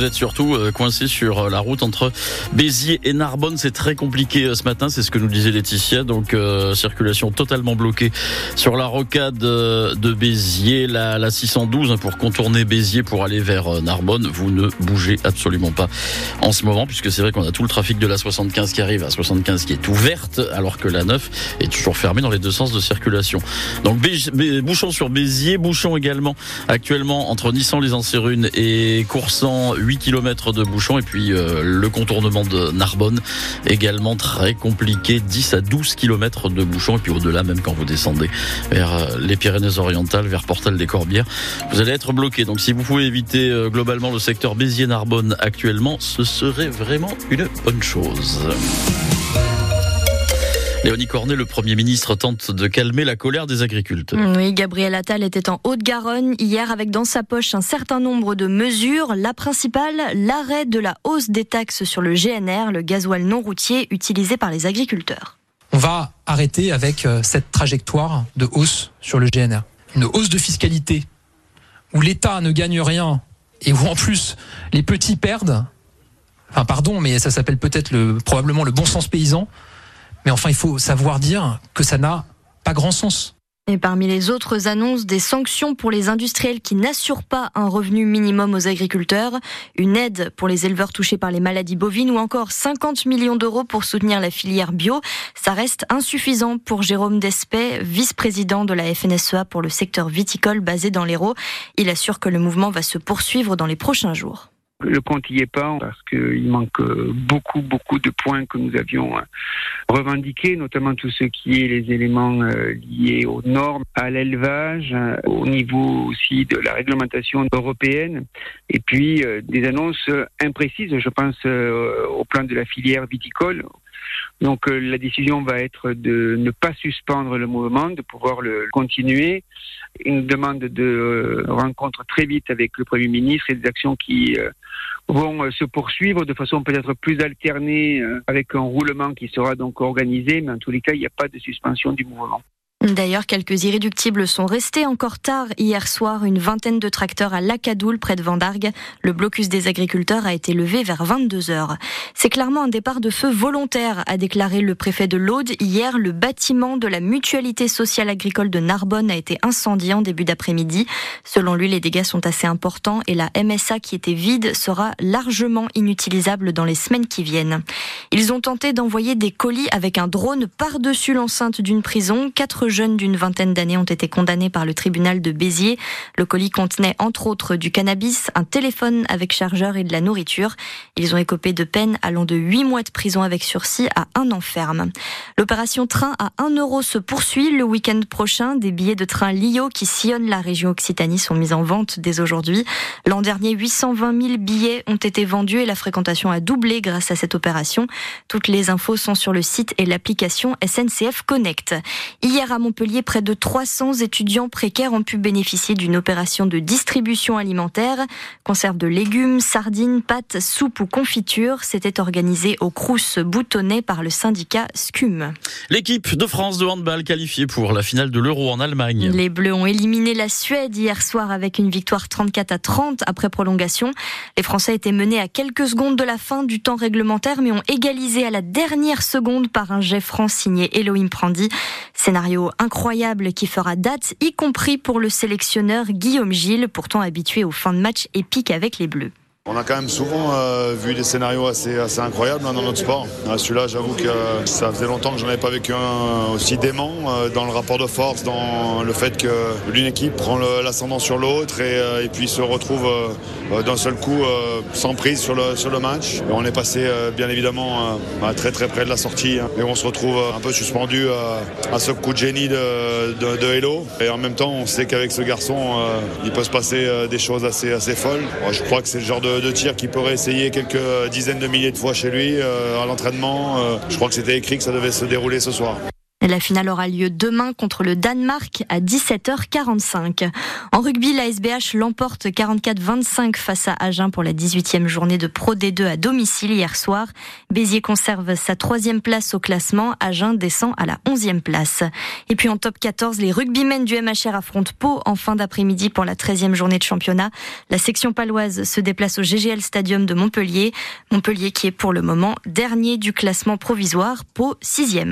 vous êtes surtout euh, coincé sur euh, la route entre Béziers et Narbonne. C'est très compliqué euh, ce matin, c'est ce que nous disait Laetitia. Donc circulation totalement bloquée sur la rocade de Béziers, la, la 612 hein, pour contourner Béziers pour aller vers Narbonne. Vous ne bougez absolument pas en ce moment puisque c'est vrai qu'on a tout le trafic de la 75 qui arrive, à 75 qui est ouverte alors que la 9 est toujours fermée dans les deux sens de circulation. Donc bouchon sur Béziers, bouchon également actuellement entre Nissan les Ancirunes et Coursant 8 km de bouchon et puis euh, le contournement de Narbonne également très compliqué 10 à 12 km de bouchon et puis au-delà même quand vous descendez vers euh, les Pyrénées-Orientales vers Portal des Corbières vous allez être bloqué donc si vous pouvez éviter euh, globalement le secteur Béziers-Narbonne actuellement ce serait vraiment une bonne chose. Léonie Cornet, le Premier ministre, tente de calmer la colère des agriculteurs. Oui, Gabriel Attal était en Haute-Garonne hier avec dans sa poche un certain nombre de mesures. La principale, l'arrêt de la hausse des taxes sur le GNR, le gasoil non routier utilisé par les agriculteurs. On va arrêter avec euh, cette trajectoire de hausse sur le GNR. Une hausse de fiscalité où l'État ne gagne rien et où en plus les petits perdent. Enfin, pardon, mais ça s'appelle peut-être le, probablement le bon sens paysan. Mais enfin, il faut savoir dire que ça n'a pas grand sens. Et parmi les autres annonces, des sanctions pour les industriels qui n'assurent pas un revenu minimum aux agriculteurs, une aide pour les éleveurs touchés par les maladies bovines ou encore 50 millions d'euros pour soutenir la filière bio. Ça reste insuffisant pour Jérôme Despet, vice-président de la FNSEA pour le secteur viticole basé dans l'Hérault. Il assure que le mouvement va se poursuivre dans les prochains jours. Le compte n'y est pas parce qu'il manque beaucoup, beaucoup de points que nous avions euh, revendiqués, notamment tout ce qui est les éléments euh, liés aux normes, à l'élevage, euh, au niveau aussi de la réglementation européenne, et puis des annonces imprécises, je pense au plan de la filière viticole, donc euh, la décision va être de ne pas suspendre le mouvement, de pouvoir le continuer. Une demande de euh, rencontre très vite avec le Premier ministre et des actions qui euh, vont se poursuivre de façon peut-être plus alternée avec un roulement qui sera donc organisé, mais en tous les cas, il n'y a pas de suspension du mouvement. D'ailleurs, quelques irréductibles sont restés encore tard hier soir. Une vingtaine de tracteurs à Lacadoule, près de Vendargue. Le blocus des agriculteurs a été levé vers 22 heures. C'est clairement un départ de feu volontaire, a déclaré le préfet de l'Aude. Hier, le bâtiment de la mutualité sociale agricole de Narbonne a été incendié en début d'après-midi. Selon lui, les dégâts sont assez importants et la MSA qui était vide sera largement inutilisable dans les semaines qui viennent. Ils ont tenté d'envoyer des colis avec un drone par-dessus l'enceinte d'une prison. Jeunes d'une vingtaine d'années ont été condamnés par le tribunal de Béziers. Le colis contenait entre autres du cannabis, un téléphone avec chargeur et de la nourriture. Ils ont écopé de peine allant de 8 mois de prison avec sursis à un an ferme. L'opération train à 1 euro se poursuit le week-end prochain. Des billets de train Lio qui sillonnent la région Occitanie sont mis en vente dès aujourd'hui. L'an dernier, 820 000 billets ont été vendus et la fréquentation a doublé grâce à cette opération. Toutes les infos sont sur le site et l'application SNCF Connect. Hier Montpellier, près de 300 étudiants précaires ont pu bénéficier d'une opération de distribution alimentaire. Conserve de légumes, sardines, pâtes, soupe ou confiture. C'était organisé au Crous boutonné par le syndicat SCUM. L'équipe de France de handball qualifiée pour la finale de l'Euro en Allemagne. Les Bleus ont éliminé la Suède hier soir avec une victoire 34 à 30 après prolongation. Les Français étaient menés à quelques secondes de la fin du temps réglementaire mais ont égalisé à la dernière seconde par un jet franc signé Elohim Prandi. Scénario incroyable qui fera date, y compris pour le sélectionneur Guillaume Gilles, pourtant habitué aux fins de match épiques avec les Bleus. On a quand même souvent euh, vu des scénarios assez, incroyables hein, dans notre sport. Euh, celui-là, j'avoue que ça faisait longtemps que je n'en avais pas vécu un aussi dément euh, dans le rapport de force, dans le fait que l'une équipe prend l'ascendant sur l'autre et, puis se retrouve d'un seul coup sans prise sur le, match. on est passé bien évidemment très très près de la sortie hein, et on se retrouve un peu suspendu à ce coup de génie de, de, Hello. Et en même temps, on sait qu'avec ce garçon, il peut se passer des choses assez, assez folles. je crois que c'est le genre de de, tir qu'il pourrait essayer quelques dizaines de milliers de fois chez lui euh, à l'entraînement. Euh, je crois que c'était écrit que ça devait se dérouler ce soir. La finale aura lieu demain contre le Danemark à 17h45. En rugby, la SBH l'emporte 44-25 face à Agen pour la 18e journée de Pro D2 à domicile hier soir. Béziers conserve sa troisième place au classement. Agen descend à la 11e place. Et puis en top 14, les rugbymen du MHR affrontent Pau en fin d'après-midi pour la 13e journée de championnat. La section paloise se déplace au GGL Stadium de Montpellier. Montpellier qui est pour le moment dernier du classement provisoire, Pau 6e.